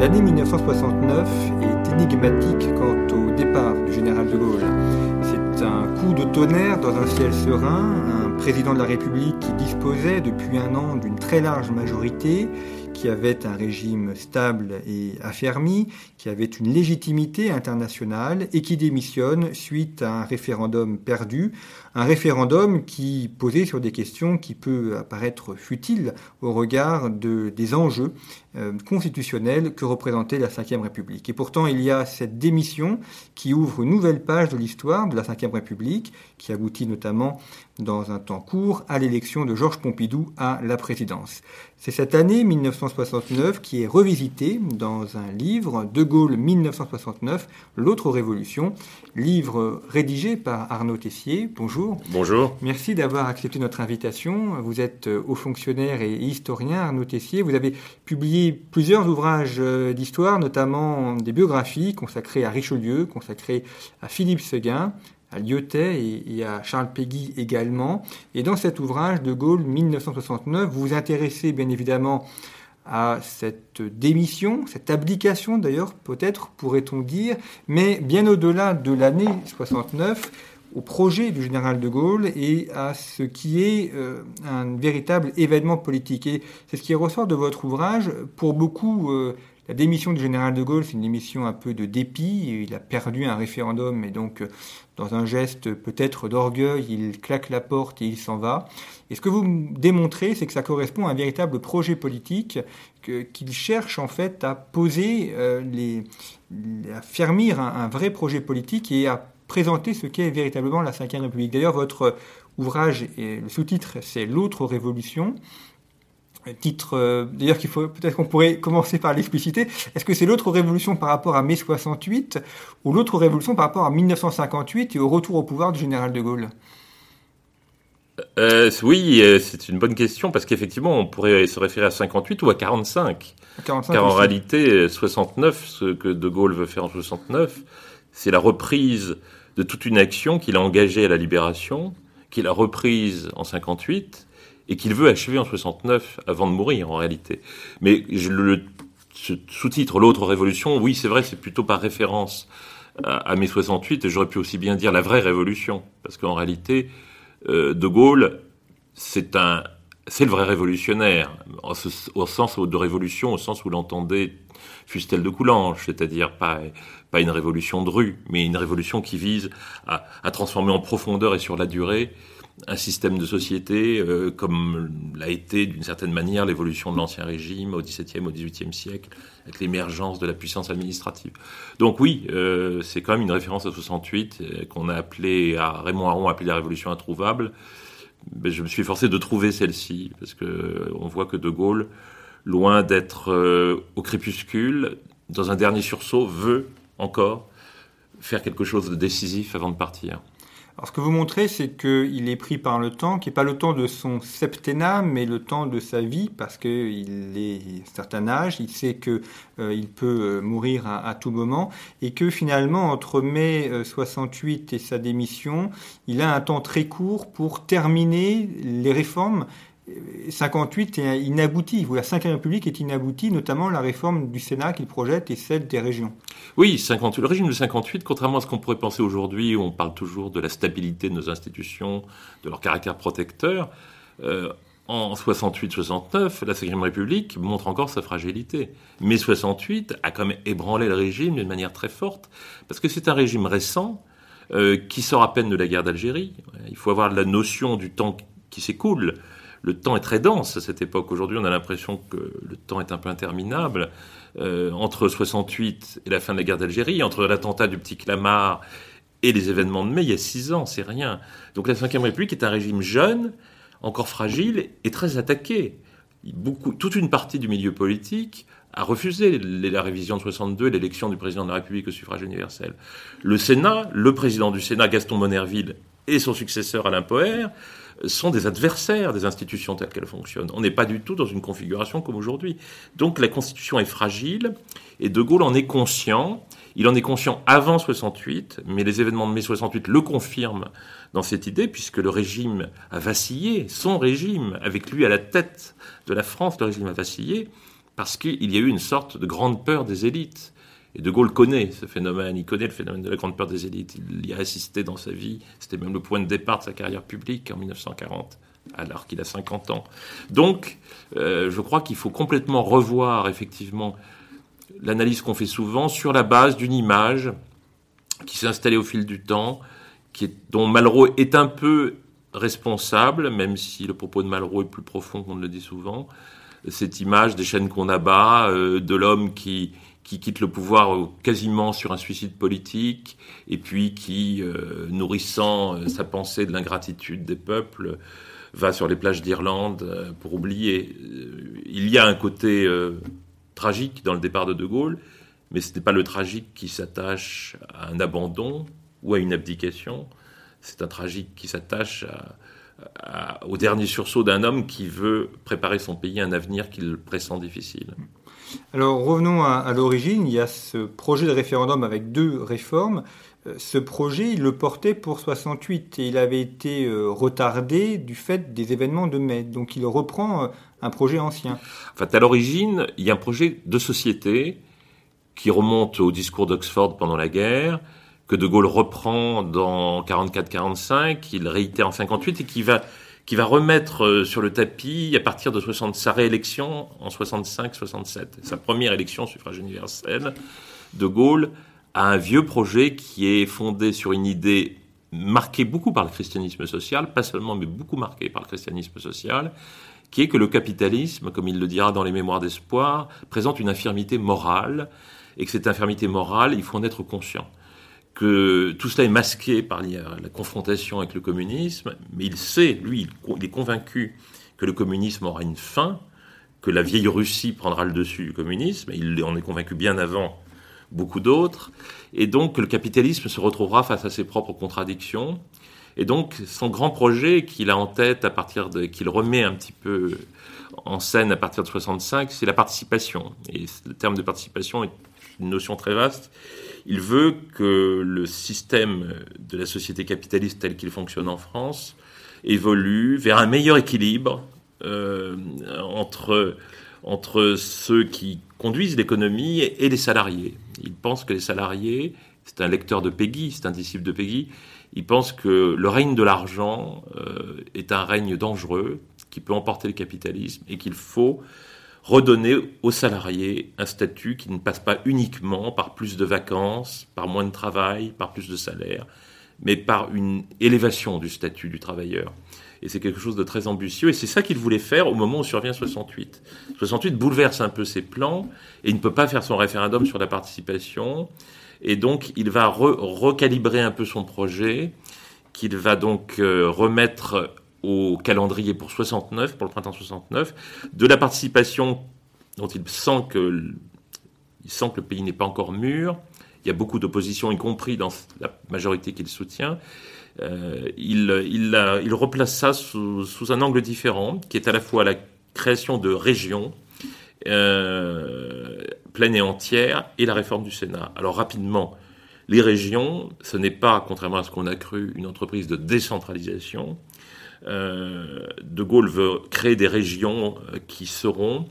L'année 1969 est énigmatique quant au départ du général de Gaulle. C'est un coup de tonnerre dans un ciel serein, un président de la République qui disposait depuis un an d'une très large majorité, qui avait un régime stable et affermi, qui avait une légitimité internationale et qui démissionne suite à un référendum perdu, un référendum qui posait sur des questions qui peuvent apparaître futiles au regard de, des enjeux euh, constitutionnels que représentait la Ve République. Et pourtant, il y a cette démission qui ouvre une nouvelle page de l'histoire de la Ve République, qui aboutit notamment dans un temps court à l'élection de Georges Pompidou à la présidence. C'est cette année 1969 qui est revisitée dans un livre, De Gaulle 1969, L'autre révolution, livre rédigé par Arnaud Tessier. Bonjour. Bonjour. Merci d'avoir accepté notre invitation. Vous êtes haut fonctionnaire et historien, Arnaud Tessier. Vous avez publié plusieurs ouvrages euh, d'histoire, notamment des biographies consacrées à Richelieu, consacrées à Philippe Seguin, à Lyotet et, à Charles Péguy également. Et dans cet ouvrage de Gaulle 1969, vous vous intéressez bien évidemment à cette démission, cette abdication d'ailleurs, peut-être pourrait-on dire, mais bien au-delà de l'année 69, au projet du général de Gaulle et à ce qui est euh, un véritable événement politique. Et c'est ce qui ressort de votre ouvrage. Pour beaucoup, euh, la démission du général de Gaulle, c'est une démission un peu de dépit. Il a perdu un référendum et donc, euh, dans un geste peut-être d'orgueil, il claque la porte et il s'en va. Et ce que vous démontrez, c'est que ça correspond à un véritable projet politique qu'il cherche en fait à poser, les, à fermir un, vrai projet politique et à présenter ce qu'est véritablement la Ve République. D'ailleurs, votre ouvrage, et le sous-titre, c'est L'autre révolution titre, euh, d'ailleurs qu'il faut peut-être qu'on pourrait commencer par l'expliciter. Est-ce que c'est l'autre révolution par rapport à mai 68 ou l'autre révolution par rapport à 1958 et au retour au pouvoir du général de Gaulle? Euh, Oui, euh, c'est une bonne question parce qu'effectivement, on pourrait se référer à 58 ou à 45. 45 car en réalité, 69, ce que de Gaulle veut faire en 69, c'est la reprise de toute une action qu'il a engagée à la libération, qu'il a reprise en 58 et qu'il veut achever en 69 avant de mourir en réalité. Mais je, le sous-titre L'autre révolution, oui c'est vrai, c'est plutôt par référence à, mai 68, et j'aurais pu aussi bien dire la vraie révolution, parce qu'en réalité, euh, De Gaulle, c'est c'est le vrai révolutionnaire, au sens de révolution, au sens où l'entendait Fustel de Coulanges, c'est-à-dire pas, pas une révolution de rue, mais une révolution qui vise à, transformer en profondeur et sur la durée un système de société euh, comme l'a été d'une certaine manière l'évolution de l'ancien régime au XVIIe, au XVIIIe siècle, avec l'émergence de la puissance administrative. Donc oui, euh, c'est quand même une référence à 68 euh, qu'on a appelé, à Raymond Aron a appelé la révolution introuvable. Mais je me suis forcé de trouver celle-ci parce que on voit que De Gaulle, loin d'être au crépuscule, dans un dernier sursaut, veut encore faire quelque chose de décisif avant de partir. Alors ce que vous montrez, c'est qu'il est pris par le temps, qui n'est pas le temps de son septennat, mais le temps de sa vie, parce qu'il est un certain âge, il sait qu'il euh, peut euh, mourir à, tout moment, et que finalement, entre mai 68 euh, et sa démission, il a un temps très court pour terminer les réformes 58 est inabouti. La Ve République est inaboutie, notamment la réforme du Sénat qu'il projette et celle des régions. Oui, 58. le régime de 58, contrairement à ce qu'on pourrait penser aujourd'hui, où on parle toujours de la stabilité de nos institutions, de leur caractère protecteur, euh, en 68-69, la Ve République montre encore sa fragilité. Mais 68 a quand même ébranlé le régime d'une manière très forte, parce que c'est un régime récent euh, qui sort à peine de la guerre d'Algérie. Il faut avoir la notion du temps qui s'écoule le temps est très dense à cette époque. Aujourd'hui, on a l'impression que le temps est un peu interminable. Euh, entre 68 et la fin de la guerre d'Algérie, entre l'attentat du petit Clamart et les événements de mai, il y a six ans, c'est rien. Donc la Ve République est un régime jeune, encore fragile et très attaqué. Toute une partie du milieu politique a refusé la révision de 62 et l'élection du président de la République au suffrage universel. Le Sénat, le président du Sénat, Gaston Monerville, et son successeur Alain Poher, sont des adversaires des institutions telles qu'elles fonctionnent. On n'est pas du tout dans une configuration comme aujourd'hui. Donc la Constitution est fragile et De Gaulle en est conscient. Il en est conscient avant 68, mais les événements de mai 68 le confirment dans cette idée, puisque le régime a vacillé, son régime, avec lui à la tête de la France, le régime a vacillé, parce qu'il y a eu une sorte de grande peur des élites. Et De Gaulle connaît ce phénomène, il connaît le phénomène de la grande peur des élites, il y a assisté dans sa vie, c'était même le point de départ de sa carrière publique en 1940, alors qu'il a 50 ans. Donc, euh, je crois qu'il faut complètement revoir effectivement l'analyse qu'on fait souvent sur la base d'une image qui s'est installée au fil du temps, qui est, dont Malraux est un peu responsable, même si le propos de Malraux est plus profond qu'on ne le dit souvent. Cette image des chaînes qu'on abat, euh, de l'homme qui, qui quitte le pouvoir quasiment sur un suicide politique, et puis qui, euh, nourrissant euh, sa pensée de l'ingratitude des peuples, va sur les plages d'Irlande pour oublier. Il y a un côté tragique dans le départ de De Gaulle, mais ce n'est pas le tragique qui s'attache à un abandon ou à une abdication, c'est un tragique qui s'attache au dernier sursaut d'un homme qui veut préparer son pays à un avenir qu'il pressent difficile. Alors revenons à, l'origine, il y a ce projet de référendum avec deux réformes. Euh, ce projet, il le portait pour 68 et il avait été euh, retardé du fait des événements de mai. Donc il reprend euh, un projet ancien. En fait, à l'origine, il y a un projet de société qui remonte au discours d'Oxford pendant la guerre, que De Gaulle reprend dans 44-45, qu'il réitère en 58 et qui va, qui va remettre euh, sur le tapis à partir de 60, sa réélection en 65-67. Sa première élection suffrage universel. De Gaulle a un vieux projet qui est fondé sur une idée marquée beaucoup par le christianisme social, pas seulement, mais beaucoup marquée par le christianisme social, qui est que le capitalisme, comme il le dira dans les Mémoires d'espoir, présente une infirmité morale, et que cette infirmité morale, il faut en être conscient. Que tout cela est masqué par la confrontation avec le communisme, mais il sait, lui, il est convaincu que le communisme aura une fin, que la vieille Russie prendra le dessus du communisme, il en est convaincu bien avant beaucoup d'autres, et donc que le capitalisme se retrouvera face à ses propres contradictions, et donc, son grand projet qu'il a en tête à partir de, qu'il remet un petit peu en scène à partir de 65, c'est la participation. Et le terme de participation est une notion très vaste. Il veut que le système de la société capitaliste tel qu'il fonctionne en France évolue vers un meilleur équilibre euh, entre, entre ceux qui conduisent l'économie et les salariés. Il pense que les salariés, c'est un lecteur de Peggy, c'est un disciple de Peggy, il pense que le règne de l'argent euh, est un règne dangereux qui peut emporter le capitalisme et qu'il faut redonner aux salariés un statut qui ne passe pas uniquement par plus de vacances, par moins de travail, par plus de salaire, mais par une élévation du statut du travailleur. Et c'est quelque chose de très ambitieux, et c'est ça qu'il voulait faire au moment où survient 68. 68 bouleverse un peu ses plans, et il ne peut pas faire son référendum sur la participation, et donc, il va recalibrer un peu son projet, qu'il va donc euh, remettre au calendrier pour 69, pour le printemps 69, de la participation dont il sent que, il sent que le pays n'est pas encore mûr. Il y a beaucoup d'opposition, y compris dans la majorité qu'il soutient. Euh, il, il, il, replace ça sous, un angle différent, qui est à la fois la création de régions, euh, pleine et entière et la réforme du Sénat. Alors rapidement, les régions, ce n'est pas, contrairement à ce qu'on a cru, une entreprise de décentralisation. Euh, de Gaulle veut créer des régions euh, qui seront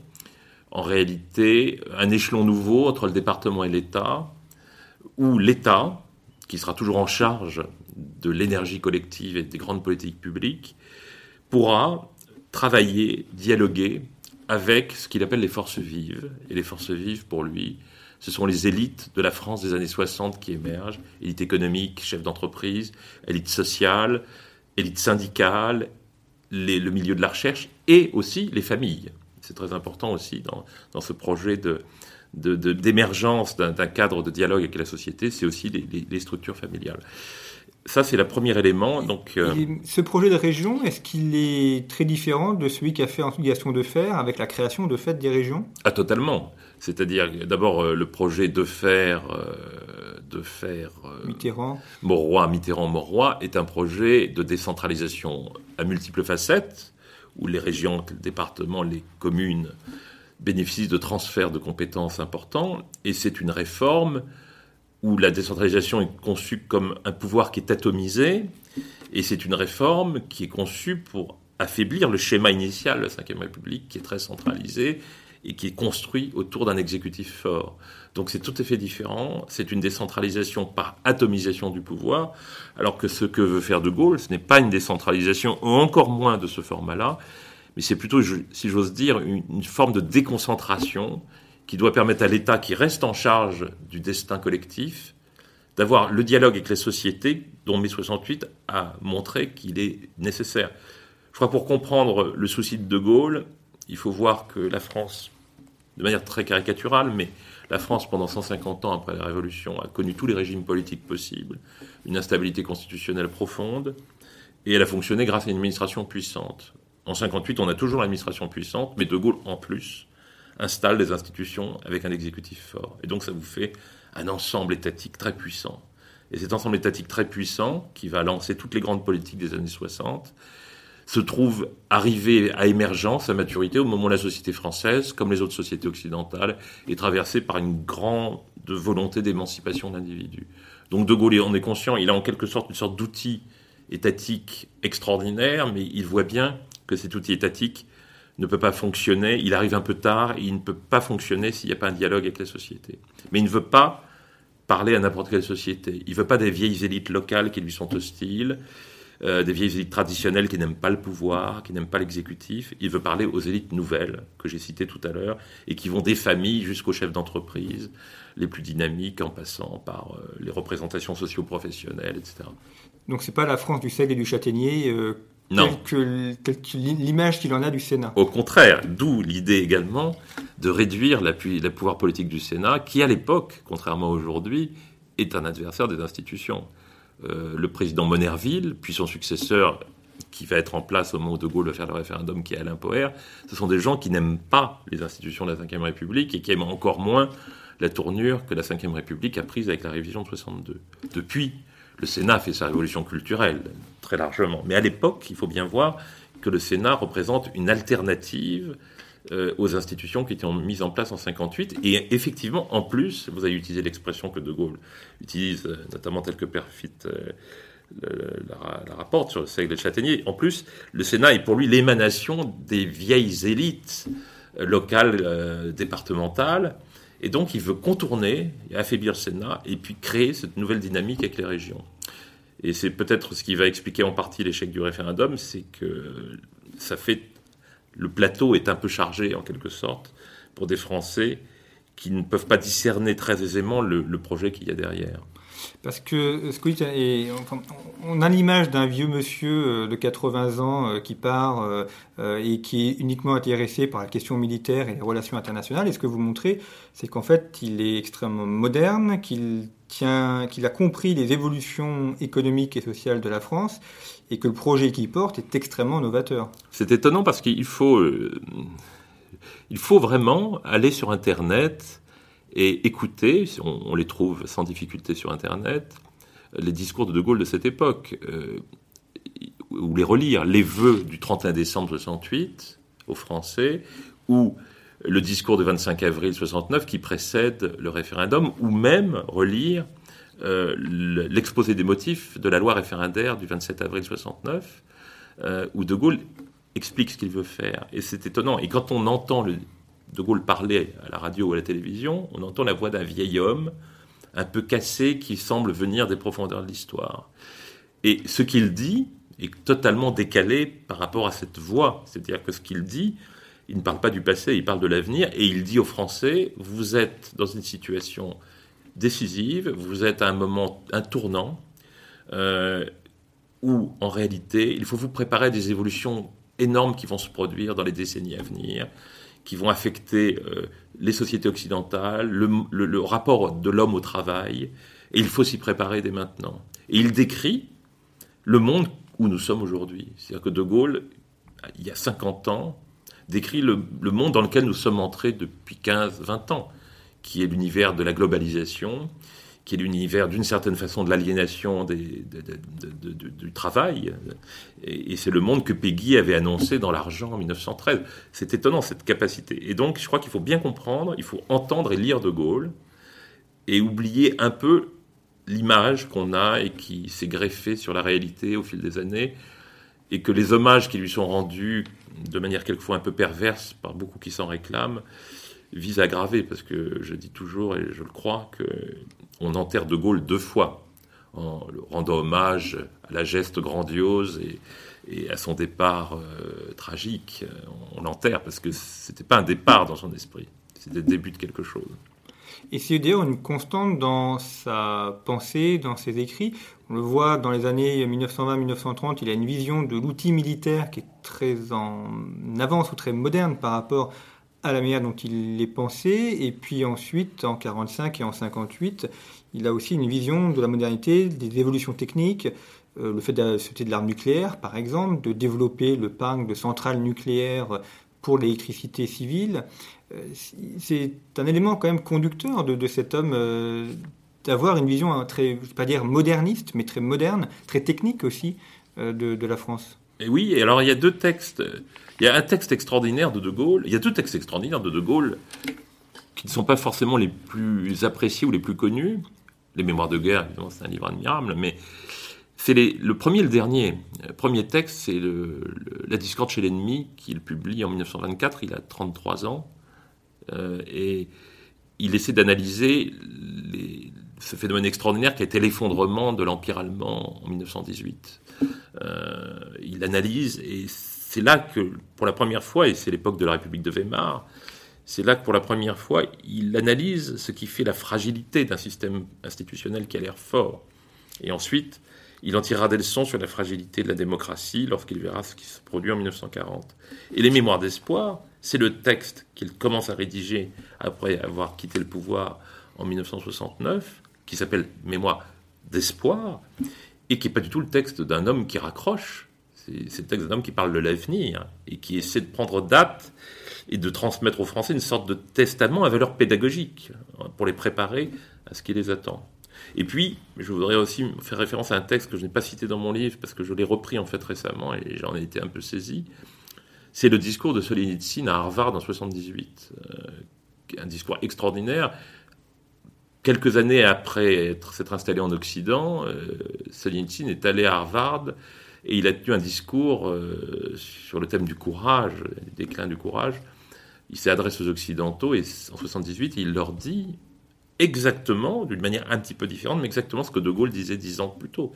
en réalité un échelon nouveau entre le département et l'État, où l'État, qui sera toujours en charge de l'énergie collective et des grandes politiques publiques, pourra travailler, dialoguer avec ce qu'il appelle les forces vives. Et les forces vives, pour lui, ce sont les élites de la France des années 60 qui émergent, élite économique, chef d'entreprise, élite sociale, élite syndicale, le milieu de la recherche et aussi les familles. C'est très important aussi dans, dans ce projet de, d'émergence d'un cadre de dialogue avec la société, c'est aussi les, les, structures familiales. Ça, c'est le premier élément. Donc, euh, ce projet de région, est-ce qu'il est très différent de celui qu'a fait ensuite Gaston de Fer avec la création de fait des régions? Ah, totalement. C'est-à-dire, d'abord, euh, le projet de faire, euh, de faire Mitterrand. Mauroy, Mitterrand-Mauroy est un projet de décentralisation à multiples facettes, où les régions, les départements, les communes bénéficient de transferts de compétences importants, et c'est une réforme où la décentralisation est conçue comme un pouvoir qui est atomisé, et c'est une réforme qui est conçue pour affaiblir le schéma initial de la Ve République, qui est très centralisé, et qui est construit autour d'un exécutif fort. Donc c'est tout à fait différent. C'est une décentralisation par atomisation du pouvoir, alors que ce que veut faire De Gaulle, ce n'est pas une décentralisation, ou encore moins de ce format-là, mais c'est plutôt, si j'ose dire, une, forme de déconcentration qui doit permettre à l'État qui reste en charge du destin collectif d'avoir le dialogue avec les sociétés dont mai 68 a montré qu'il est nécessaire. Je crois pour comprendre le souci de De Gaulle, il faut voir que la France, de manière très caricaturale, mais la France, pendant 150 ans après la Révolution, a connu tous les régimes politiques possibles, une instabilité constitutionnelle profonde, et elle a fonctionné grâce à une administration puissante. En 58, on a toujours l'administration puissante, mais De Gaulle, en plus, installe des institutions avec un exécutif fort. Et donc ça vous fait un ensemble étatique très puissant. Et cet ensemble étatique très puissant, qui va lancer toutes les grandes politiques des années 60, se trouve arrivé à émergence, à maturité, au moment où la société française, comme les autres sociétés occidentales, est traversée par une grande volonté d'émancipation de l'individu. Donc De Gaulle, on est conscient, il a en quelque sorte une sorte d'outil étatique extraordinaire, mais il voit bien que cet outil étatique ne peut pas fonctionner, il arrive un peu tard, il ne peut pas fonctionner s'il n'y a pas un dialogue avec la société. Mais il ne veut pas parler à n'importe quelle société. Il ne veut pas des vieilles élites locales qui lui sont hostiles. Euh, des vieilles élites traditionnelles qui n'aiment pas le pouvoir, qui n'aiment pas l'exécutif. Il veut parler aux élites nouvelles que j'ai citées tout à l'heure et qui vont des familles jusqu'aux chefs d'entreprise, les plus dynamiques en passant par euh, les représentations socio-professionnelles, etc. Donc c'est pas la France du sel et du châtaignier euh, non. que, l'image qu'il en a du Sénat. Au contraire, d'où l'idée également de réduire le pouvoir politique du Sénat, qui à l'époque, contrairement à aujourd'hui, est un adversaire des institutions. Euh, le président Monerville, puis son successeur qui va être en place au moment où De Gaulle va faire le référendum, qui est Alain Poher, ce sont des gens qui n'aiment pas les institutions de la Ve République et qui aiment encore moins la tournure que la Ve République a prise avec la révision de 62. Depuis, le Sénat fait sa révolution culturelle, très largement. Mais à l'époque, il faut bien voir que le Sénat représente une alternative euh, aux institutions qui étaient mises en place en 58. Et effectivement, en plus, vous avez utilisé l'expression que De Gaulle utilise, euh, notamment telle que Perfit euh, la, rapporte sur le siècle des châtaigniers. En plus, le Sénat est pour lui l'émanation des vieilles élites locales, départementales. Et donc, il veut contourner affaiblir le Sénat et puis créer cette nouvelle dynamique avec les régions. Et c'est peut-être ce qui va expliquer en partie l'échec du référendum, c'est que ça fait le plateau est un peu chargé en quelque sorte pour des Français qui ne peuvent pas discerner très aisément le, projet qu'il y a derrière. Parce que ce que on a l'image d'un vieux monsieur euh, de 80 ans euh, qui part euh, et qui est uniquement intéressé par la question militaire et les relations internationales. Et ce que vous montrez, c'est qu'en fait, il est extrêmement moderne, qu'il qu'il a compris les évolutions économiques et sociales de la France et que le projet qu'il porte est extrêmement novateur. C'est étonnant parce qu'il faut, euh, il faut vraiment aller sur Internet et écouter, on, les trouve sans difficulté sur Internet, les discours de De Gaulle de cette époque, euh, ou les relire, les vœux du 31 décembre 68 aux Français, ou le discours du 25 avril 69 qui précède le référendum, ou même relire euh, l'exposé des motifs de la loi référendaire du 27 avril 69, euh, où De Gaulle explique ce qu'il veut faire. Et c'est étonnant. Et quand on entend De Gaulle parler à la radio ou à la télévision, on entend la voix d'un vieil homme un peu cassé qui semble venir des profondeurs de l'histoire. Et ce qu'il dit est totalement décalé par rapport à cette voix. C'est-à-dire que ce qu'il dit, il ne parle pas du passé, il parle de l'avenir, et il dit aux Français, vous êtes dans une situation décisive, vous êtes à un moment, un tournant, euh, où en réalité, il faut vous préparer à des évolutions énormes qui vont se produire dans les décennies à venir, qui vont affecter euh, les sociétés occidentales, le, rapport de l'homme au travail, et il faut s'y préparer dès maintenant. Et il décrit le monde où nous sommes aujourd'hui. C'est-à-dire que De Gaulle, il y a 50 ans, décrit le, le monde dans lequel nous sommes entrés depuis 15-20 ans qui est l'univers de la globalisation, qui est l'univers d'une certaine façon de l'aliénation du travail. Et, c'est le monde que Peggy avait annoncé dans l'argent en 1913. C'est étonnant cette capacité. Et donc je crois qu'il faut bien comprendre, il faut entendre et lire De Gaulle et oublier un peu l'image qu'on a et qui s'est greffée sur la réalité au fil des années et que les hommages qui lui sont rendus de manière quelquefois un peu perverse par beaucoup qui s'en réclament visent à aggraver, parce que je dis toujours, et je le crois, qu'on enterre De Gaulle deux fois, en rendant hommage à la geste grandiose et, à son départ euh, tragique. On l'enterre parce que c'était pas un départ dans son esprit, c'était le début de quelque chose. Et c'est d'ailleurs une constante dans sa pensée, dans ses écrits. On le voit dans les années 1920-1930, il a une vision de l'outil militaire qui est très en avance ou très moderne par rapport à la manière dont il est pensé. Et puis ensuite, en 45 et en 58, il a aussi une vision de la modernité, des évolutions techniques, euh, le fait de de l'arme nucléaire, par exemple, de développer le parc de centrales nucléaires pour l'électricité civile. Euh, c'est un élément quand même conducteur de, cet homme euh, d'avoir une vision hein, très, je vais pas dire moderniste, mais très moderne, très technique aussi de, la France. Et oui, alors il y a deux textes. Il y a un texte extraordinaire de De Gaulle. Il y a deux textes extraordinaires de De Gaulle qui ne sont pas forcément les plus appréciés ou les plus connus. Les Mémoires de guerre, évidemment, c'est un livre admirable, mais c'est le premier et le dernier. Le premier texte, c'est La discorde chez l'ennemi, qu'il publie en 1924. Il a 33 ans. Euh, et il essaie d'analyser ce phénomène extraordinaire qui a été l'effondrement de l'Empire allemand en 1918. Euh, il analyse, et c'est là que, pour la première fois, et c'est l'époque de la République de Weimar, c'est là que pour la première fois, il analyse ce qui fait la fragilité d'un système institutionnel qui a l'air fort. Et ensuite, il en tirera des leçons sur la fragilité de la démocratie lorsqu'il verra ce qui se produit en 1940. Et les mémoires d'espoir, c'est le texte qu'il commence à rédiger après avoir quitté le pouvoir en 1969, qui s'appelle Mémoires d'espoir, et qui n'est pas du tout le texte d'un homme qui raccroche. C'est d'un homme qui parle de l'avenir et qui essaie de prendre date et de transmettre aux Français une sorte de testament à valeur pédagogique pour les préparer à ce qui les attend. Et puis, je voudrais aussi faire référence à un texte que je n'ai pas cité dans mon livre parce que je l'ai repris en fait récemment et j'en ai été un peu saisi. C'est le discours de Solzhenitsyn à Harvard en 78, euh, un discours extraordinaire. Quelques années après s'être installé en Occident, euh, Solzhenitsyn est allé à Harvard et il a tenu un discours euh, sur le thème du courage, du déclin du courage. Il s'adresse aux Occidentaux et en 78, il leur dit exactement, d'une manière un petit peu différente, mais exactement ce que De Gaulle disait dix ans plus tôt.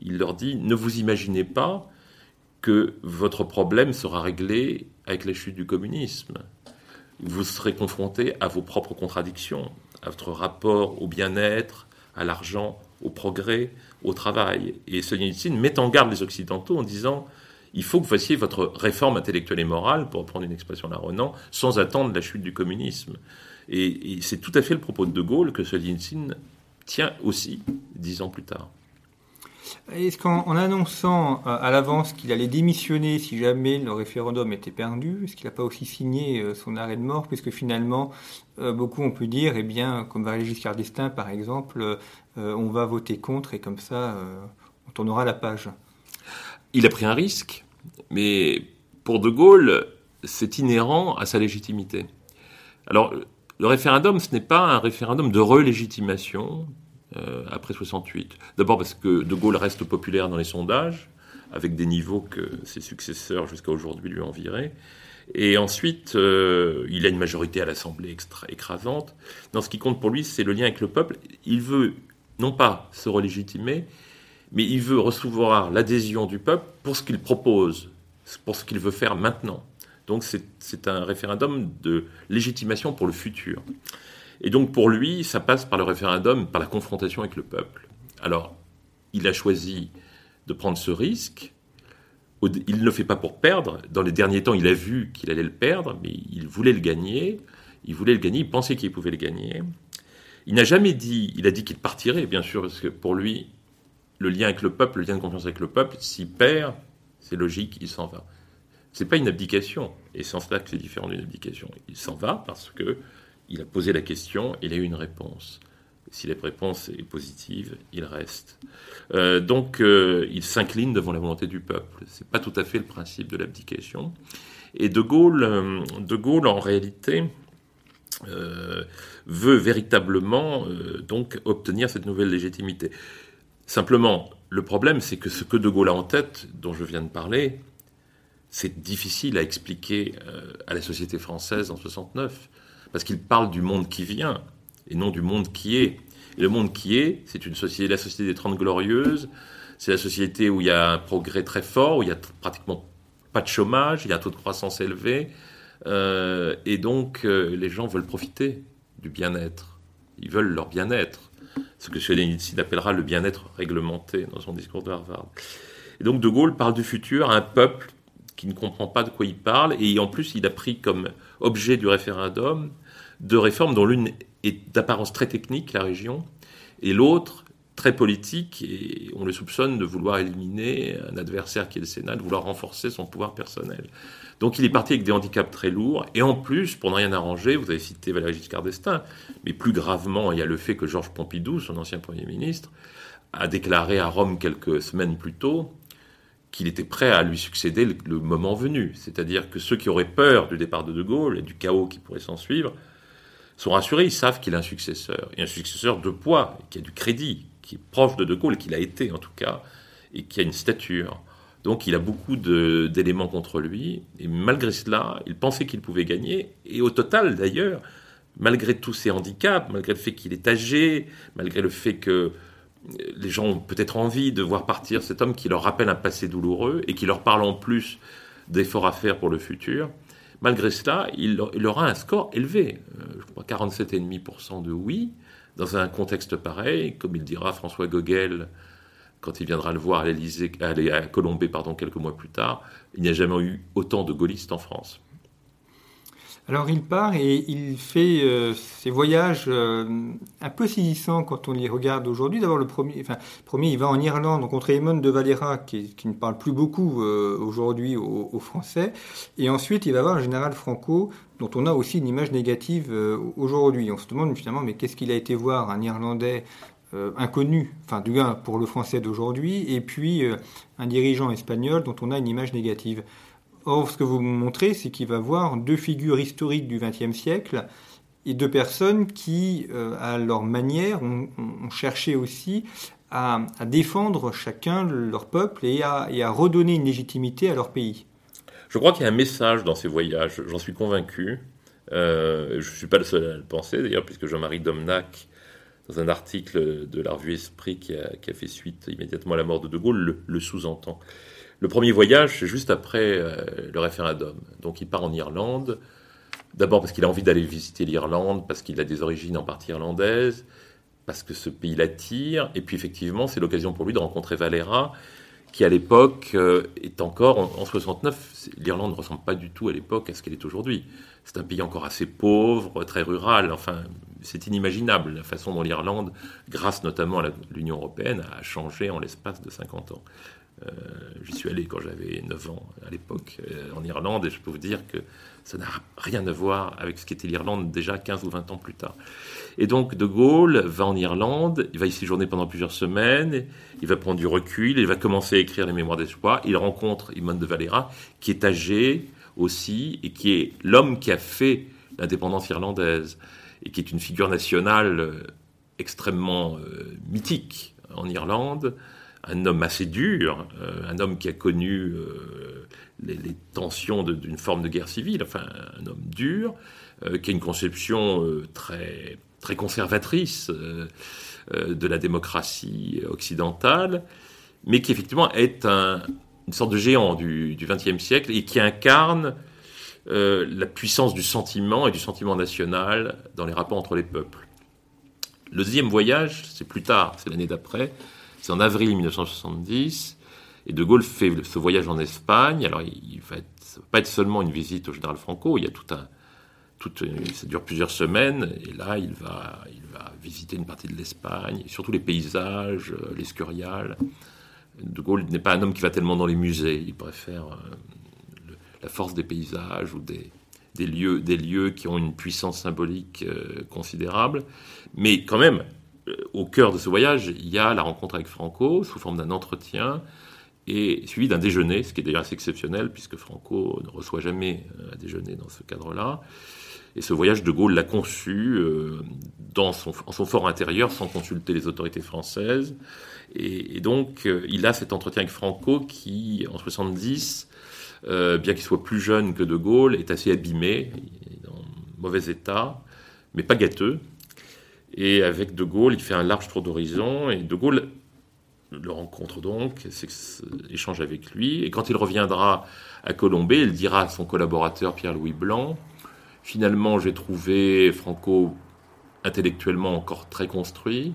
Il leur dit ne vous imaginez pas que votre problème sera réglé avec la chute du communisme. Vous serez confronté à vos propres contradictions, à votre rapport au bien-être, à l'argent, au progrès, au travail. Et Solzhenitsyn met en garde les Occidentaux en disant il faut que vous fassiez votre réforme intellectuelle et morale, pour reprendre une expression la Renan, sans attendre la chute du communisme. Et, c'est tout à fait le propos de De Gaulle que Solzhenitsyn tient aussi dix ans plus tard. Est-ce qu'en annonçant euh, à l'avance qu'il allait démissionner si jamais le référendum était perdu, est-ce qu'il n'a pas aussi signé euh, son arrêt de mort? Puisque finalement, euh, beaucoup ont pu dire, eh bien, comme Valéry Giscard d'Estaing par exemple, on va voter contre et comme ça, on tournera la page. Il a pris un risque, mais pour De Gaulle, c'est inhérent à sa légitimité. Alors, le référendum, ce n'est pas un référendum de relégitimation après 68. D'abord parce que De Gaulle reste populaire dans les sondages, avec des niveaux que ses successeurs jusqu'à aujourd'hui lui enviraient. Et ensuite, euh, il a une majorité à l'Assemblée écrasante. Dans ce qui compte pour lui, c'est le lien avec le peuple. Il veut non pas se relégitimer, mais il veut recevoir l'adhésion du peuple pour ce qu'il propose, pour ce qu'il veut faire maintenant. Donc c'est un référendum de légitimation pour le futur. Et donc pour lui, ça passe par le référendum, par la confrontation avec le peuple. Alors, il a choisi de prendre ce risque. Il ne le fait pas pour perdre. Dans les derniers temps, il a vu qu'il allait le perdre, mais il voulait le gagner. Il voulait le gagner, il pensait qu'il pouvait le gagner. Il n'a jamais dit, il a dit qu'il partirait, bien sûr, parce que pour lui, le lien avec le peuple, le lien de confiance avec le peuple, s'il perd, c'est logique, il s'en va. C'est pas une abdication, et c'est en cela que c'est différent d'une abdication. Il s'en va parce que il a posé la question, il a eu une réponse. Si la réponse est positive, il reste. Euh, donc, euh, il s'incline devant la volonté du peuple. C'est pas tout à fait le principe de l'abdication. Et De Gaulle, euh, de Gaulle, en réalité, veut véritablement donc obtenir cette nouvelle légitimité. Simplement, le problème, c'est que ce que De Gaulle a en tête, dont je viens de parler, c'est difficile à expliquer à la société française en 69, parce qu'il parle du monde qui vient et non du monde qui est. Et le monde qui est, c'est une société, la société des Trente Glorieuses, c'est la société où il y a un progrès très fort, où il y a pratiquement pas de chômage, il y a un taux de croissance élevé, euh, et donc euh, les gens veulent profiter du bien-être. Ils veulent leur bien-être, ce que Solzhenitsyn appellera le bien-être réglementé dans son discours de Harvard. Et donc De Gaulle parle du futur à un peuple qui ne comprend pas de quoi il parle, et en plus il a pris comme objet du référendum deux réformes dont l'une est d'apparence très technique, la région, et l'autre très politique, et on le soupçonne de vouloir éliminer un adversaire qui est le Sénat, de vouloir renforcer son pouvoir personnel. Donc il est parti avec des handicaps très lourds, et en plus, pour ne rien arranger, vous avez cité Valéry Giscard d'Estaing, mais plus gravement, il y a le fait que Georges Pompidou, son ancien Premier ministre, a déclaré à Rome quelques semaines plus tôt qu'il était prêt à lui succéder le, moment venu. C'est-à-dire que ceux qui auraient peur du départ de De Gaulle et du chaos qui pourrait s'en suivre sont rassurés, ils savent qu'il a un successeur, et un successeur de poids, qui a du crédit, qui est proche de De Gaulle, qu'il a été en tout cas, et qui a une stature. Donc il a beaucoup d'éléments contre lui, et malgré cela, il pensait qu'il pouvait gagner, et au total d'ailleurs, malgré tous ses handicaps, malgré le fait qu'il est âgé, malgré le fait que les gens ont peut-être envie de voir partir cet homme qui leur rappelle un passé douloureux et qui leur parle en plus d'efforts à faire pour le futur. Malgré cela, il, aura un score élevé, euh, je crois 47,5% de oui, dans un contexte pareil, comme il dira François Gogel quand il viendra le voir à l'Élysée, à quelques mois plus tard, il n'y a jamais eu autant de gaullistes en France. Alors il part et il fait euh, ses voyages euh, un peu saisissants quand on les regarde aujourd'hui. D'abord le premier, enfin premier, il va en Irlande rencontrer Eamon de Valera qui, ne parle plus beaucoup euh, aujourd'hui aux, Français, et ensuite il va voir le général Franco dont on a aussi une image négative aujourd'hui. On se demande finalement mais qu'est-ce qu'il a été voir un Irlandais inconnu, enfin du moins pour le Français d'aujourd'hui, et puis un dirigeant espagnol dont on a une image négative. Or, ce que vous montrez, c'est qu'il va voir deux figures historiques du XXe siècle et deux personnes qui, euh, à leur manière, ont, cherché aussi à, défendre chacun leur peuple et à, redonner une légitimité à leur pays. Je crois qu'il y a un message dans ces voyages, j'en suis convaincu. Euh, je ne suis pas le seul à le penser, d'ailleurs, puisque Jean-Marie Domnac, dans un article de la revue Esprit qui a, fait suite immédiatement à la mort de De Gaulle, le sous-entend. Le premier voyage, c'est juste après euh, le référendum. Donc il part en Irlande, d'abord parce qu'il a envie d'aller visiter l'Irlande, parce qu'il a des origines en partie irlandaises, parce que ce pays l'attire, et puis effectivement, c'est l'occasion pour lui de rencontrer Valera, qui à l'époque euh, est encore, en, 69, l'Irlande ne ressemble pas du tout à l'époque à ce qu'elle est aujourd'hui. C'est un pays encore assez pauvre, très rural, enfin, c'est inimaginable la façon dont l'Irlande, grâce notamment à l'Union européenne, a changé en l'espace de 50 ans. Euh, j'y suis allé quand j'avais 9 ans à l'époque euh, en Irlande et je peux vous dire que ça n'a rien à voir avec ce qu'était l'Irlande déjà 15 ou 20 ans plus tard. Et donc De Gaulle va en Irlande, il va y séjourner pendant plusieurs semaines, il va prendre du recul, il va commencer à écrire les mémoires d'espoir, il rencontre Imone de Valera qui est âgé aussi et qui est l'homme qui a fait l'indépendance irlandaise et qui est une figure nationale euh, extrêmement mythique en Irlande un homme assez dur, euh, un homme qui a connu euh, les, tensions d'une forme de guerre civile, enfin un homme dur, euh, qui a une conception très, très conservatrice de la démocratie occidentale, mais qui effectivement est une sorte de géant du XXe siècle et qui incarne la puissance du sentiment et du sentiment national dans les rapports entre les peuples. Le deuxième voyage, c'est plus tard, c'est l'année d'après, c'est en avril 1970. Et De Gaulle fait ce voyage en Espagne. Alors, il, va, va pas être seulement une visite au général Franco. Il y a tout un, tout, ça dure plusieurs semaines. Et là, il va, il va visiter une partie de l'Espagne, surtout les paysages, euh, l'Escurial. De Gaulle n'est pas un homme qui va tellement dans les musées. Il préfère euh, la force des paysages ou des, des, lieux, des lieux qui ont une puissance symbolique euh, considérable. Mais quand même, au cœur de ce voyage, il y a la rencontre avec Franco sous forme d'un entretien et suivi d'un déjeuner, ce qui est déjà assez exceptionnel puisque Franco ne reçoit jamais un euh, déjeuner dans ce cadre-là. Et ce voyage, De Gaulle l'a conçu dans son, en son fort intérieur, sans consulter les autorités françaises. Et, donc, il a cet entretien avec Franco qui, en 70, bien qu'il soit plus jeune que De Gaulle, est assez abîmé, dans mauvais état, mais pas gâteux. Et avec De Gaulle, il fait un large tour d'horizon. Et De Gaulle le rencontre donc, échange avec lui. Et quand il reviendra à Colombey, il dira à son collaborateur Pierre-Louis Blanc Finalement, j'ai trouvé Franco intellectuellement encore très construit.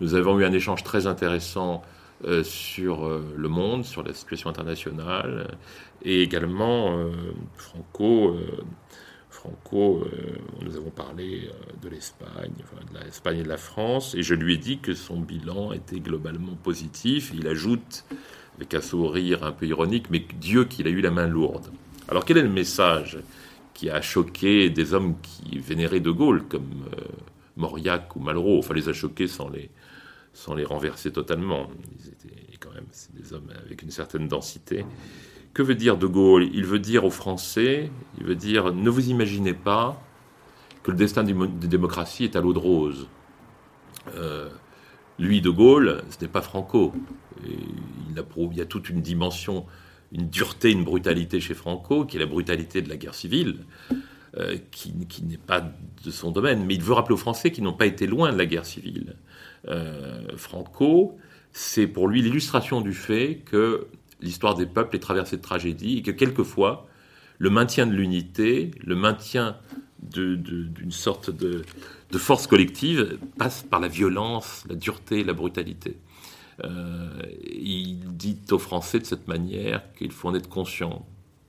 Nous avons eu un échange très intéressant euh, sur euh, le monde, sur la situation internationale. Et également, euh, Franco Franco, euh, nous avons parlé euh, de l'Espagne, de l'Espagne et de la France, et je lui ai dit que son bilan était globalement positif. Il ajoute, avec un sourire un peu ironique, mais Dieu qu'il a eu la main lourde. Alors quel est le message qui a choqué des hommes qui vénéraient De Gaulle, comme euh, Mauriac ou Malraux? Enfin, les a choqués sans les, sans les renverser totalement. Ils étaient quand même des hommes avec une certaine densité. Que veut dire De Gaulle? Il veut dire aux Français, il veut dire ne vous imaginez pas que le destin des démocraties est à l'eau de rose. Euh, lui, De Gaulle, ce n'est pas Franco. il, y a toute une dimension, une dureté, une brutalité chez Franco, qui est la brutalité de la guerre civile, euh, qui, n'est pas de son domaine. Mais il veut rappeler aux Français qu'ils n'ont pas été loin de la guerre civile. Euh, Franco, c'est pour lui l'illustration du fait que l'histoire des peuples est traversée de tragédies et que quelquefois, le maintien de l'unité, le maintien d'une sorte de, force collective passe par la violence, la dureté, la brutalité. Euh, il dit aux Français de cette manière qu'il faut en être conscient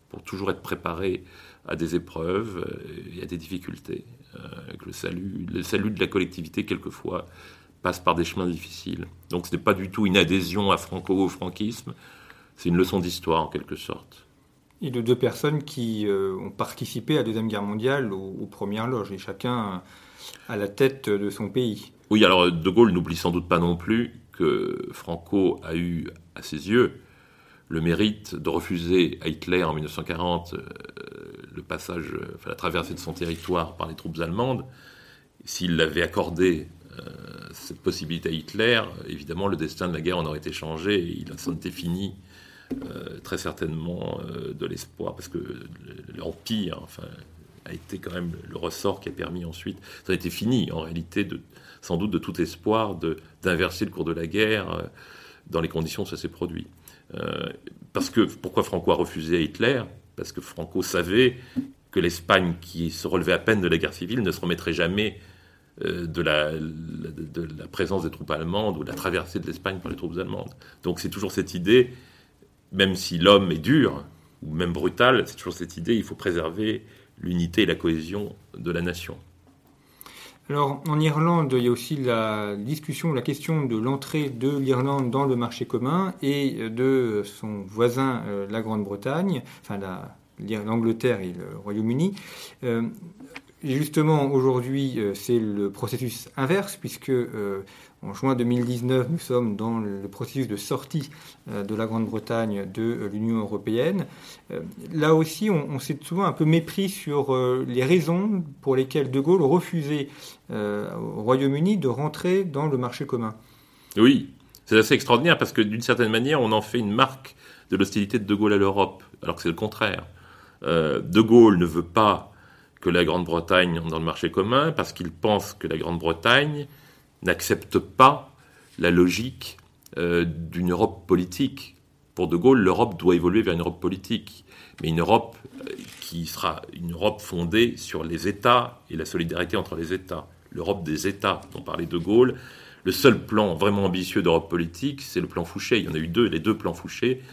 pour toujours être préparé à des épreuves et à des difficultés. Euh, que le salut, le salut de la collectivité, quelquefois, passe par des chemins difficiles. Donc ce n'est pas du tout une adhésion à Franco au franquisme, c'est une leçon d'histoire en quelque sorte. Et de deux personnes qui euh, ont participé à la Deuxième Guerre mondiale aux, premières loges, et chacun à la tête de son pays. Oui, alors De Gaulle n'oublie sans doute pas non plus que Franco a eu à ses yeux le mérite de refuser à Hitler en 1940 euh, le passage, enfin, la traversée de son territoire par les troupes allemandes. S'il l'avait accordé euh, cette possibilité à Hitler, évidemment le destin de la guerre en aurait été changé, et il en était fini euh, très certainement euh, de l'espoir, parce que l'Empire a été quand même le ressort qui a permis ensuite, ça a été fini en réalité, sans doute de tout espoir d'inverser le cours de la guerre euh, dans les conditions où ça s'est produit. parce que pourquoi Franco a refusé à Hitler? Parce que Franco savait que l'Espagne, qui se relevait à peine de la guerre civile, ne se remettrait jamais de la, présence des troupes allemandes ou de la traversée de l'Espagne par les troupes allemandes. Donc c'est toujours cette idée même si l'homme est dur, ou même brutal, c'est toujours cette idée, il faut préserver l'unité et la cohésion de la nation. Alors, en Irlande, il y a aussi la discussion, la question de l'entrée de l'Irlande dans le marché commun et de son voisin, euh, la Grande-Bretagne, enfin l'Angleterre et le Royaume-Uni. Euh, justement, aujourd'hui, euh, c'est le processus inverse, puisque en juin 2019, nous sommes dans le processus de sortie euh, de la Grande-Bretagne de euh, l'Union européenne. Euh, là aussi, on, s'est souvent un peu mépris sur les raisons pour lesquelles De Gaulle refusait au Royaume-Uni de rentrer dans le marché commun. Oui, c'est assez extraordinaire parce que d'une certaine manière, on en fait une marque de l'hostilité de De Gaulle à l'Europe, alors que c'est le contraire. de Gaulle ne veut pas que la Grande-Bretagne dans le marché commun parce qu'il pense que la Grande-Bretagne n'accepte pas la logique euh, d'une Europe politique. Pour De Gaulle, l'Europe doit évoluer vers une Europe politique, mais une Europe euh, qui sera une Europe fondée sur les États et la solidarité entre les États. L'Europe des États dont parlait De Gaulle. Le seul plan vraiment ambitieux d'Europe politique, c'est le plan Fouché. Il y en a eu deux, les deux plans Fouché,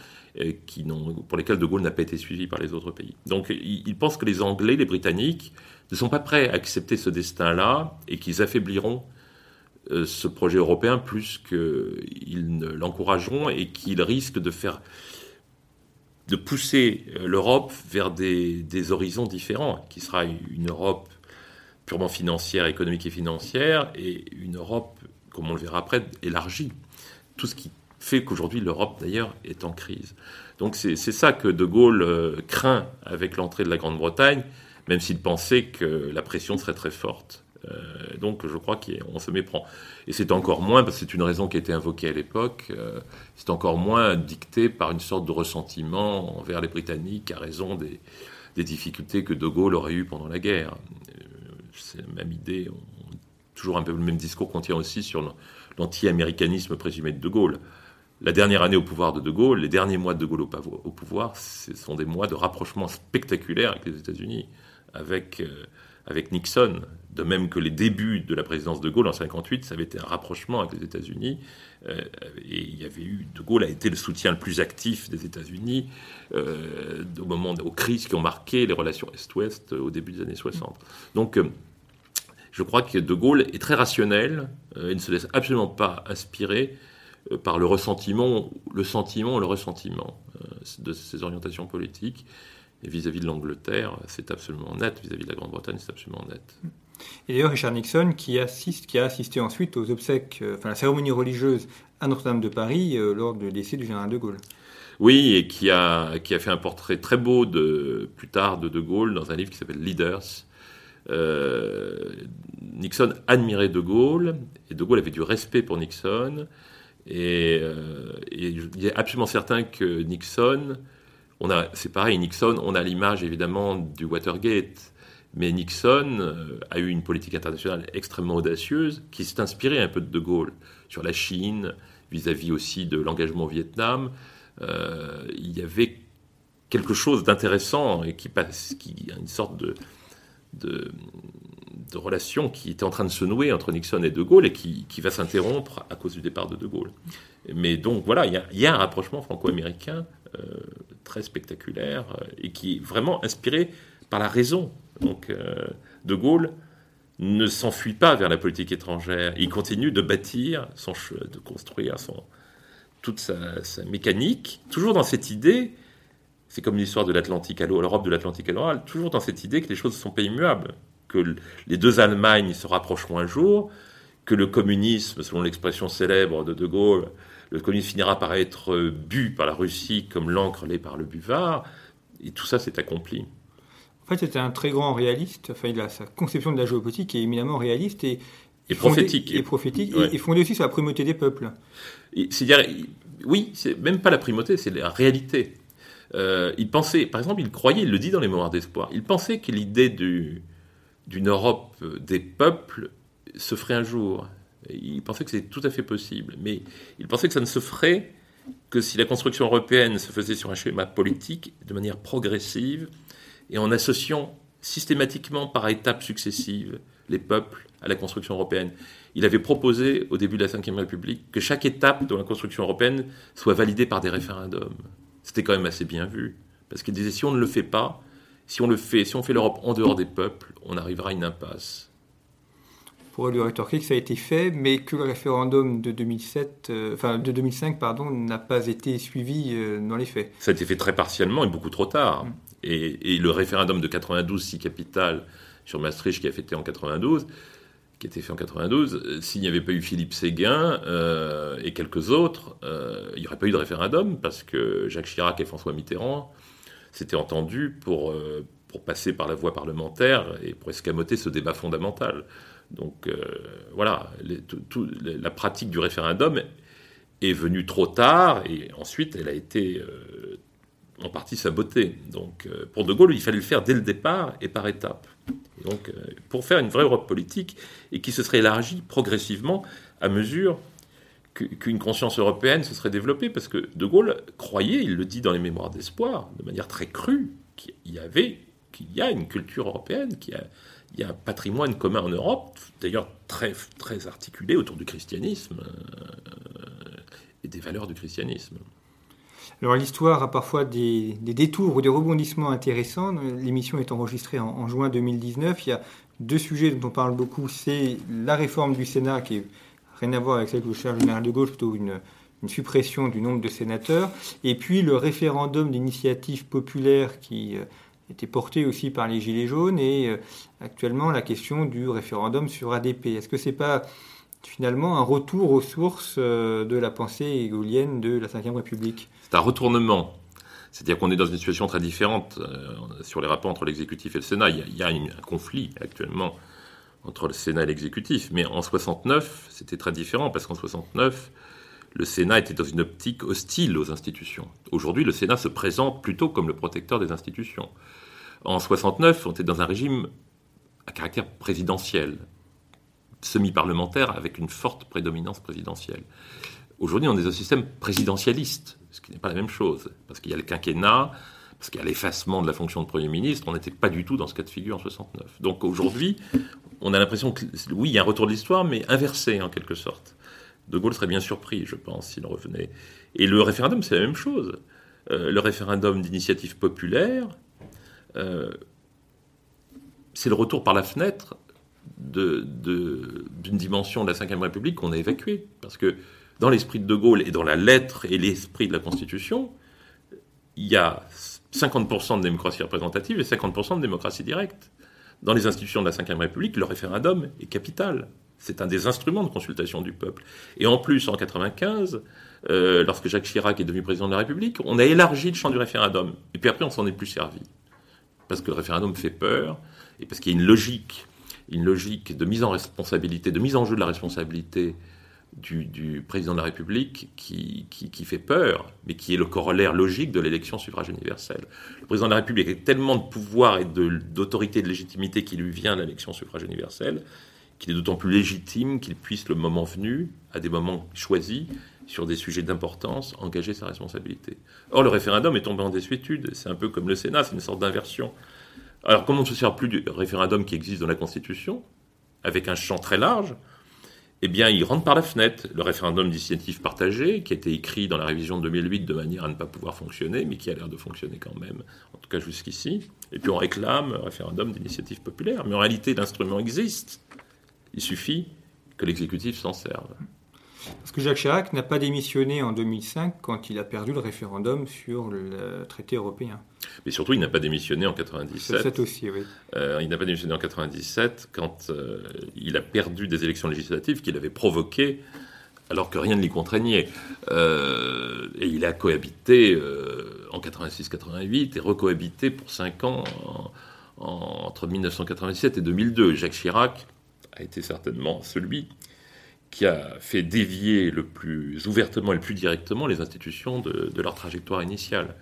qui pour lesquels De Gaulle n'a pas été suivi par les autres pays. Donc il pense que les Anglais, les Britanniques, ne sont pas prêts à accepter ce destin-là et qu'ils affaibliront euh, ce projet européen plus qu'ils ne l'encourageront et qu'ils risquent de faire de pousser euh, l'Europe vers des, horizons différents, qui sera une Europe purement financière, économique et financière, et une Europe, comme on le verra après, élargie. Tout ce qui fait qu'aujourd'hui l'Europe d'ailleurs est en crise. Donc c'est ça que De Gaulle euh, craint avec l'entrée de la Grande-Bretagne, même s'il pensait que la pression serait très forte. Euh, donc je crois qu'on se méprend. Et c'est encore moins, parce que c'est une raison qui a été invoquée à l'époque, euh, c'est encore moins dicté par une sorte de ressentiment envers les Britanniques à raison des, difficultés que De Gaulle aurait eues pendant la guerre. C'est la même idée, toujours un peu le même discours qu'on tient aussi sur l'anti-américanisme présumé de De Gaulle. La dernière année au pouvoir de De Gaulle, les derniers mois de De Gaulle au pouvoir, ce sont des mois de rapprochement spectaculaire avec les États-Unis, avec avec Nixon, de même que les débuts de la présidence de Gaulle en 58, ça avait été un rapprochement avec les États-Unis, euh, et il y avait eu, De Gaulle a été le soutien le plus actif des États-Unis euh, au moment aux crises qui ont marqué les relations Est-Ouest au début des années 60. Donc, euh, je crois que De Gaulle est très rationnel, il ne se laisse absolument pas inspirer par le ressentiment, le sentiment, le ressentiment de ses orientations politiques. Et vis-à-vis de l'Angleterre, c'est absolument net. Vis-à-vis de la Grande-Bretagne, c'est absolument net. Et d'ailleurs, Richard Nixon, qui, assiste, qui a assisté ensuite aux obsèques, euh, enfin la cérémonie religieuse à Notre-Dame de Paris euh, lors du décès du général de Gaulle. Oui, et qui a, qui a fait un portrait très beau de, plus tard de De Gaulle dans un livre qui s'appelle Leaders. Euh, Nixon admirait De Gaulle, et De Gaulle avait du respect pour Nixon. Et, il est absolument certain que Nixon c'est pareil, Nixon, on a l'image évidemment du Watergate, mais Nixon euh, a eu une politique internationale extrêmement audacieuse qui s'est inspirée un peu de De Gaulle sur la Chine, vis-à-vis aussi de l'engagement au Vietnam. Euh, il y avait quelque chose d'intéressant et qui passe, qui une sorte de, relation qui était en train de se nouer entre Nixon et De Gaulle et qui, va s'interrompre à cause du départ de De Gaulle. Mais donc voilà, il y a, un rapprochement franco-américain euh, très spectaculaire euh, et qui est vraiment inspiré par la raison. Donc euh, De Gaulle ne s'enfuit pas vers la politique étrangère. Il continue de bâtir, son, de construire toute sa, mécanique, toujours dans cette idée, c'est comme l'histoire de l'Atlantique à l'Europe de l'Atlantique à l'oral, toujours dans cette idée que les choses sont pas immuables, que les deux Allemagnes se rapprocheront un jour, que le communisme, selon l'expression célèbre de De Gaulle, le communisme finira par être bu par la Russie comme l'encre l'est par le buvard, et tout ça s'est accompli. En fait, c'était un très grand réaliste. Enfin, il a sa conception de la géopolitique est éminemment réaliste et, et prophétique. Et, prophétique, et, fondé aussi sur la primauté des peuples. C'est-à-dire, oui, c'est même pas la primauté, c'est la réalité. Euh, il pensait, par exemple, il croyait, il le dit dans les Mémoires d'espoir, il pensait que l'idée d'une Europe des peuples se ferait un jour. Il pensait que c'était tout à fait possible, mais il pensait que ça ne se ferait que si la construction européenne se faisait sur un schéma politique de manière progressive et en associant systématiquement par étapes successives les peuples à la construction européenne. Il avait proposé au début de la Ve République que chaque étape de la construction européenne soit validée par des référendums. C'était quand même assez bien vu, parce qu'il disait si on ne le fait pas, si on le fait, si on fait l'Europe en dehors des peuples, on arrivera à une impasse pourrait lui rétorquer que ça a été fait, mais que le référendum de 2007, euh, enfin de 2005, pardon, n'a pas été suivi euh, dans les faits. Ça a été fait très partiellement et beaucoup trop tard. Mm. Et, le référendum de 92, si capital sur Maastricht qui a été en 92, qui a été fait en 92, euh, s'il n'y avait pas eu Philippe Séguin et quelques autres, il n'y aurait pas eu de référendum parce que Jacques Chirac et François Mitterrand s'étaient entendus pour, pour passer par la voie parlementaire et pour escamoter ce débat fondamental. Donc euh, voilà, la pratique du référendum est venue trop tard et ensuite elle a été euh, en partie sabotée. Donc euh, pour De Gaulle, il fallait le faire dès le départ et par étapes. donc pour faire une vraie Europe politique et qui se serait élargie progressivement à mesure qu'une conscience européenne se serait développée, parce que De Gaulle croyait, il le dit dans les Mémoires d'espoir, de manière très crue, qu'il y avait, qu'il y a une culture européenne, qui a il y a un patrimoine commun en Europe, d'ailleurs très, très articulé autour du christianisme euh, et des valeurs du christianisme. Alors l'histoire a parfois des, détours ou des rebondissements intéressants. L'émission est enregistrée en, juin 2019. Il y a deux sujets dont on parle beaucoup. C'est la réforme du Sénat qui n'a rien à voir avec celle que cherche le général de Gaulle, plutôt une, suppression du nombre de sénateurs. Et puis le référendum d'initiative populaire qui euh, était porté aussi par les Gilets jaunes et euh, actuellement la question du référendum sur ADP. Est-ce que ce n'est pas finalement un retour aux sources euh, de la pensée égolienne de la Ve République? C'est un retournement. C'est-à-dire qu'on est dans une situation très différente sur les rapports entre l'exécutif et le Sénat. Il y a, un conflit actuellement entre le Sénat et l'exécutif. Mais en 69, c'était très différent parce qu'en 69, le Sénat était dans une optique hostile aux institutions. Aujourd'hui, le Sénat se présente plutôt comme le protecteur des institutions. En 69, on était dans un régime à caractère présidentiel, semi-parlementaire avec une forte prédominance présidentielle. Aujourd'hui, on est dans un système présidentialiste, ce qui n'est pas la même chose, parce qu'il y a le quinquennat, parce a l'effacement de la fonction de Premier ministre, on n'était pas du tout dans ce cas de figure en 69. Donc aujourd'hui, on a l'impression que, oui, il y a un retour de l'histoire, mais inversé en quelque sorte. De Gaulle serait bien surpris, je pense, s'il revenait. Et le référendum, c'est la même chose. Euh, le référendum d'initiative populaire, euh, c'est le retour par la fenêtre d'une de, dimension de la Ve République qu'on a évacuée. Parce que dans l'esprit de De Gaulle et dans la lettre et l'esprit de la Constitution, il y a 50% de démocratie représentative et 50% de démocratie directe. Dans les institutions de la Ve République, le référendum est capital. C'est un des instruments de consultation du peuple. Et en plus, en 1995, euh, lorsque Jacques Chirac est devenu président de la République, on a élargi le champ du référendum. Et puis après, on s'en est plus servi. Parce que le référendum fait peur, et parce qu'il y a une logique, une logique de mise en responsabilité, de mise en jeu de la responsabilité du, président de la République qui, qui, fait peur, mais qui est le corollaire logique de l'élection suffrage universel. Le président de la République a tellement de pouvoir et d'autorité et de légitimité qui lui vient de l'élection suffrage universel, qu'il est d'autant plus légitime qu'il puisse, le moment venu, à des moments choisis, sur des sujets d'importance, engager sa responsabilité. Or, le référendum est tombé en désuétude. C'est un peu comme le Sénat, c'est une sorte d'inversion. Alors, comme on ne se sert plus du référendum qui existe dans la Constitution, avec un champ très large, eh bien, il rentre par la fenêtre. Le référendum d'initiative partagée, qui a été écrit dans la révision de 2008 de manière à ne pas pouvoir fonctionner, mais qui a l'air de fonctionner quand même, en tout cas jusqu'ici. Et puis on réclame un référendum d'initiative populaire. Mais en réalité, l'instrument existe. Il suffit que l'exécutif s'en serve. Parce que Jacques Chirac n'a pas démissionné en 2005 quand il a perdu le référendum sur le traité européen. Mais surtout, il n'a pas démissionné en 97. aussi, oui. Euh, il n'a pas démissionné en 97 quand euh, il a perdu des élections législatives qu'il avait provoquées alors que rien ne l'y contraignait. Euh, et il a cohabité en 86-88 et recohabité pour 5 ans entre 1997 et 2002. Jacques Chirac a été certainement celui qui a fait dévier le plus ouvertement et le plus directement les institutions de, leur trajectoire initiale.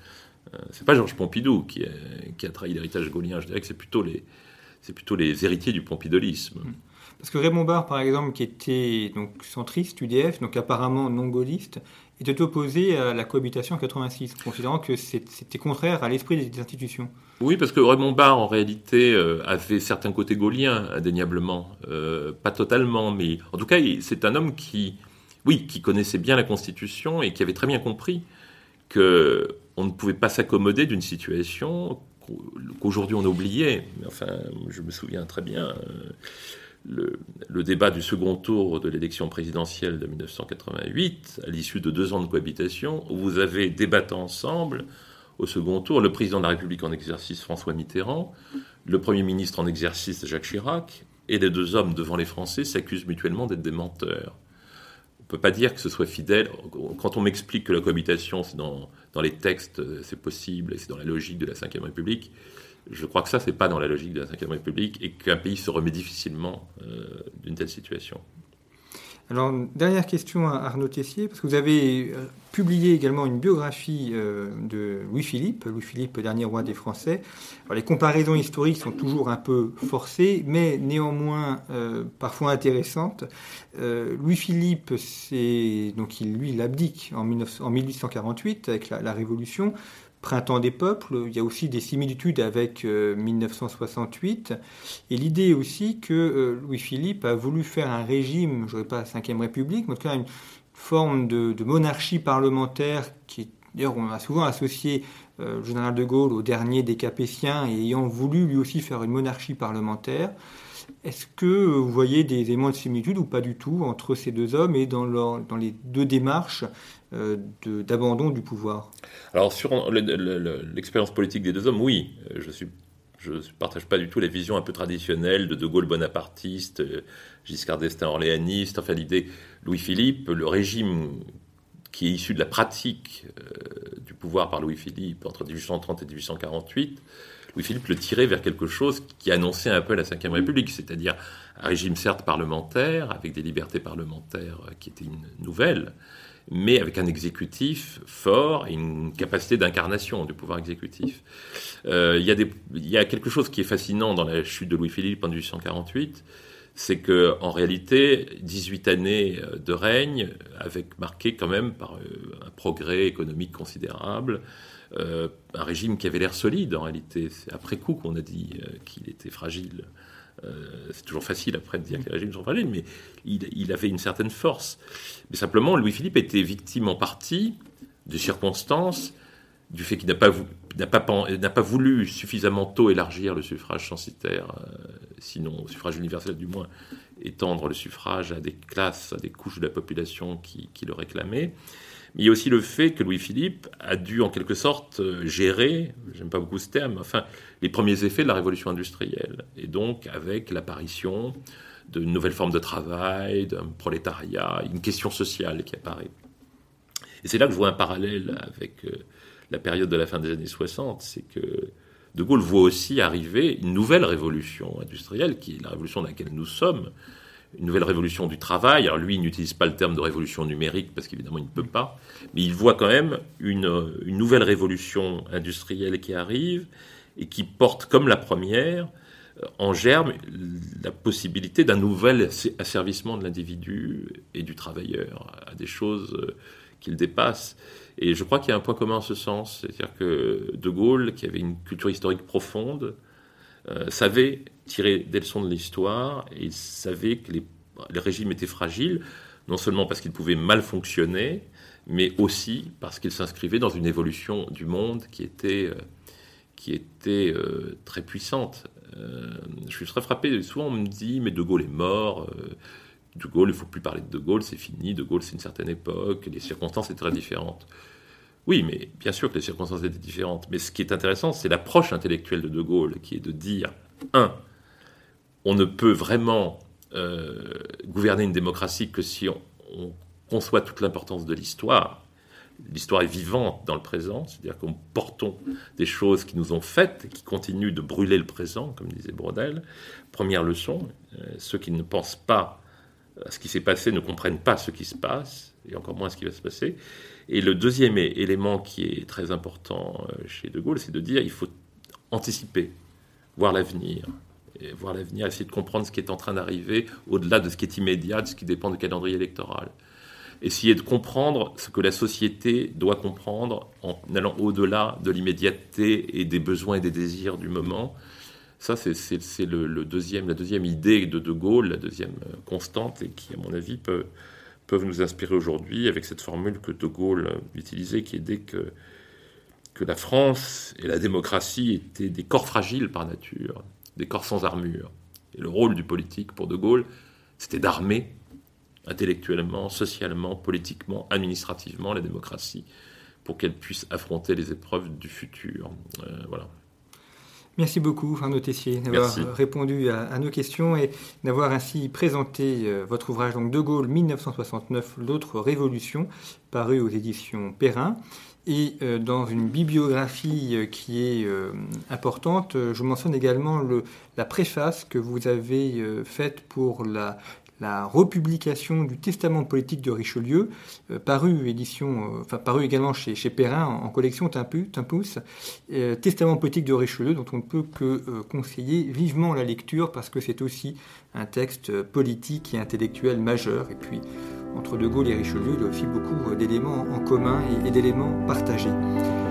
Euh, c'est pas Georges Pompidou qui, a trahi l'héritage gaulien, je dirais que c'est plutôt les, c'est plutôt les héritiers du pompidolisme. Mmh. Parce que Raymond Barre, par exemple, qui était donc centriste, UDF, donc apparemment non gaulliste, était opposé à la cohabitation en 86, considérant que c'était contraire à l'esprit des institutions. Oui, parce que Raymond Barre, en réalité, euh, avait certains côtés gauliens, indéniablement. Euh, pas totalement, mais en tout cas, c'est un homme qui, oui, qui connaissait bien la Constitution et qui avait très bien compris que on ne pouvait pas s'accommoder d'une situation qu'aujourd'hui on a oubliée. Enfin, je me souviens très bien. Euh, le, débat du second tour de l'élection présidentielle de 1988, à l'issue de deux ans de cohabitation, où vous avez débattu ensemble, au second tour, le président de la République en exercice François Mitterrand, le Premier ministre en exercice Jacques Chirac, et les deux hommes devant les Français s'accusent mutuellement d'être des menteurs. Peut pas dire que ce soit fidèle. Quand on m'explique que la cohabitation, c'est dans, dans les textes, c'est possible, et c'est dans la logique de la Ve République, je crois que ça, c'est pas dans la logique de la Ve République et qu'un pays se remet difficilement euh, d'une telle situation. Alors, dernière question à Arnaud Tessier, parce que vous avez euh, publié également une biographie euh, de Louis-Philippe, Louis-Philippe, dernier roi des Français. les comparaisons historiques sont toujours un peu forcées, mais néanmoins parfois intéressantes. Louis-Philippe, donc il, lui, il abdique en, 1848 avec la Révolution Printemps des peuples, il y a aussi des similitudes avec 1968. Euh, Et l'idée aussi que euh, Louis-Philippe a voulu faire un régime, je ne dirais pas la Ve République, mais en tout cas une forme de, monarchie parlementaire qui, d'ailleurs, on a souvent associé euh, le général de Gaulle au dernier des Capétiens et ayant voulu lui aussi faire une monarchie parlementaire. Est-ce que vous voyez des éléments de similitude ou pas du tout entre ces deux hommes et dans, les deux démarches euh, d'abandon du pouvoir? Alors sur l'expérience politique des deux hommes, oui, je suis je ne partage pas du tout la vision un peu traditionnelle de De Gaulle bonapartiste, Giscard d'Estaing orléaniste, enfin l'idée Louis-Philippe, le régime qui est issu de la pratique du pouvoir par Louis-Philippe entre 1830 et 1848, Louis-Philippe le tirait vers quelque chose qui annonçait un peu la Ve République, c'est-à-dire un régime certes parlementaire, avec des libertés parlementaires qui étaient une nouvelle, mais avec un exécutif fort et une capacité d'incarnation du pouvoir exécutif. Euh, il, y a quelque chose qui est fascinant dans la chute de Louis-Philippe en 1848, c'est que en réalité, 18 années de règne, avec marqué quand même par euh, un progrès économique considérable, euh, un régime qui avait l'air solide en réalité. C'est après coup qu'on a dit euh, qu'il était fragile. Euh, c'est toujours facile après de dire que les régimes sont fragiles, mais il, avait une certaine force. Mais simplement, Louis-Philippe était victime en partie des circonstances, du fait qu'il n'a pas, n'a pas, voulu suffisamment tôt élargir le suffrage censitaire, sinon au suffrage universel du moins, étendre le suffrage à des classes, à des couches de la population qui, qui le réclamaient. Mais il y a aussi le fait que Louis-Philippe a dû en quelque sorte euh, gérer, j'aime pas beaucoup ce terme, enfin, les premiers effets de la révolution industrielle. Et donc avec l'apparition de nouvelles formes de travail, d'un prolétariat, une question sociale qui apparaît. Et c'est là que je vois un parallèle avec euh, la période de la fin des années 60, c'est que De Gaulle voit aussi arriver une nouvelle révolution industrielle, qui est la révolution dans laquelle nous sommes, une nouvelle révolution du travail. Alors lui, il n'utilise pas le terme de révolution numérique parce qu'évidemment, il ne peut pas, mais il voit quand même une, nouvelle révolution industrielle qui arrive et qui porte comme la première euh, en germe la possibilité d'un nouvel asservissement de l'individu et du travailleur à des choses euh, qu'il dépasse. Et je crois qu'il y a un point commun en ce sens, c'est-à-dire que De Gaulle, qui avait une culture historique profonde, euh, savait tirer des leçons de l'histoire et il savait que les, régimes étaient fragiles, non seulement parce qu'ils pouvaient mal fonctionner, mais aussi parce qu'ils s'inscrivaient dans une évolution du monde qui était, euh, qui était euh, très puissante. je suis très frappé, souvent on me dit, mais De Gaulle est mort, De Gaulle, il ne faut plus parler de De Gaulle, c'est fini, De Gaulle c'est une certaine époque, les circonstances étaient très différentes. Oui, mais bien sûr que les circonstances étaient différentes. Mais ce qui est intéressant, c'est l'approche intellectuelle de De Gaulle, qui est de dire, un, on ne peut vraiment euh, gouverner une démocratie que si on, conçoit toute l'importance de l'histoire. L'histoire est vivante dans le présent, c'est-à-dire qu'on portons des choses qui nous ont faites et qui continuent de brûler le présent, comme disait Brodel. Première leçon, euh, ceux qui ne pensent pas à ce qui s'est passé ne comprennent pas ce qui se passe, et encore moins ce qui va se passer. Et le deuxième élément qui est très important euh, chez De Gaulle, c'est de dire il faut anticiper, voir l'avenir, voir l'avenir, essayer de comprendre ce qui est en train d'arriver au-delà de ce qui est immédiat, de ce qui dépend du calendrier électoral. Essayer de comprendre ce que la société doit comprendre en allant au-delà de l'immédiateté et des besoins et des désirs du moment. Ça, c'est le, deuxième, la deuxième idée de De Gaulle, la deuxième euh, constante, et qui, à mon avis, peut, peuvent nous inspirer aujourd'hui avec cette formule que De Gaulle utilisait, qui est dès que, que la France et la démocratie étaient des corps fragiles par nature, des corps sans armure. Et le rôle du politique pour De Gaulle, c'était d'armer intellectuellement, socialement, politiquement, administrativement la démocratie pour qu'elle puisse affronter les épreuves du futur. Euh, voilà. Merci beaucoup, Arnaud Tessier, d'avoir répondu à, nos questions et d'avoir ainsi présenté euh, votre ouvrage donc De Gaulle 1969, l'autre révolution, paru aux éditions Perrin. Et euh, dans une bibliographie euh, qui est importante, je mentionne également le, la préface que vous avez faite pour la la republication du Testament politique de Richelieu, euh, euh, paru également chez, chez Perrin en, collection Timpus, euh, Testament politique de Richelieu, dont on ne peut que conseiller vivement la lecture parce que c'est aussi un texte politique et intellectuel majeur. Et puis, entre De Gaulle et Richelieu, il y a aussi beaucoup d'éléments en commun et d'éléments partagés.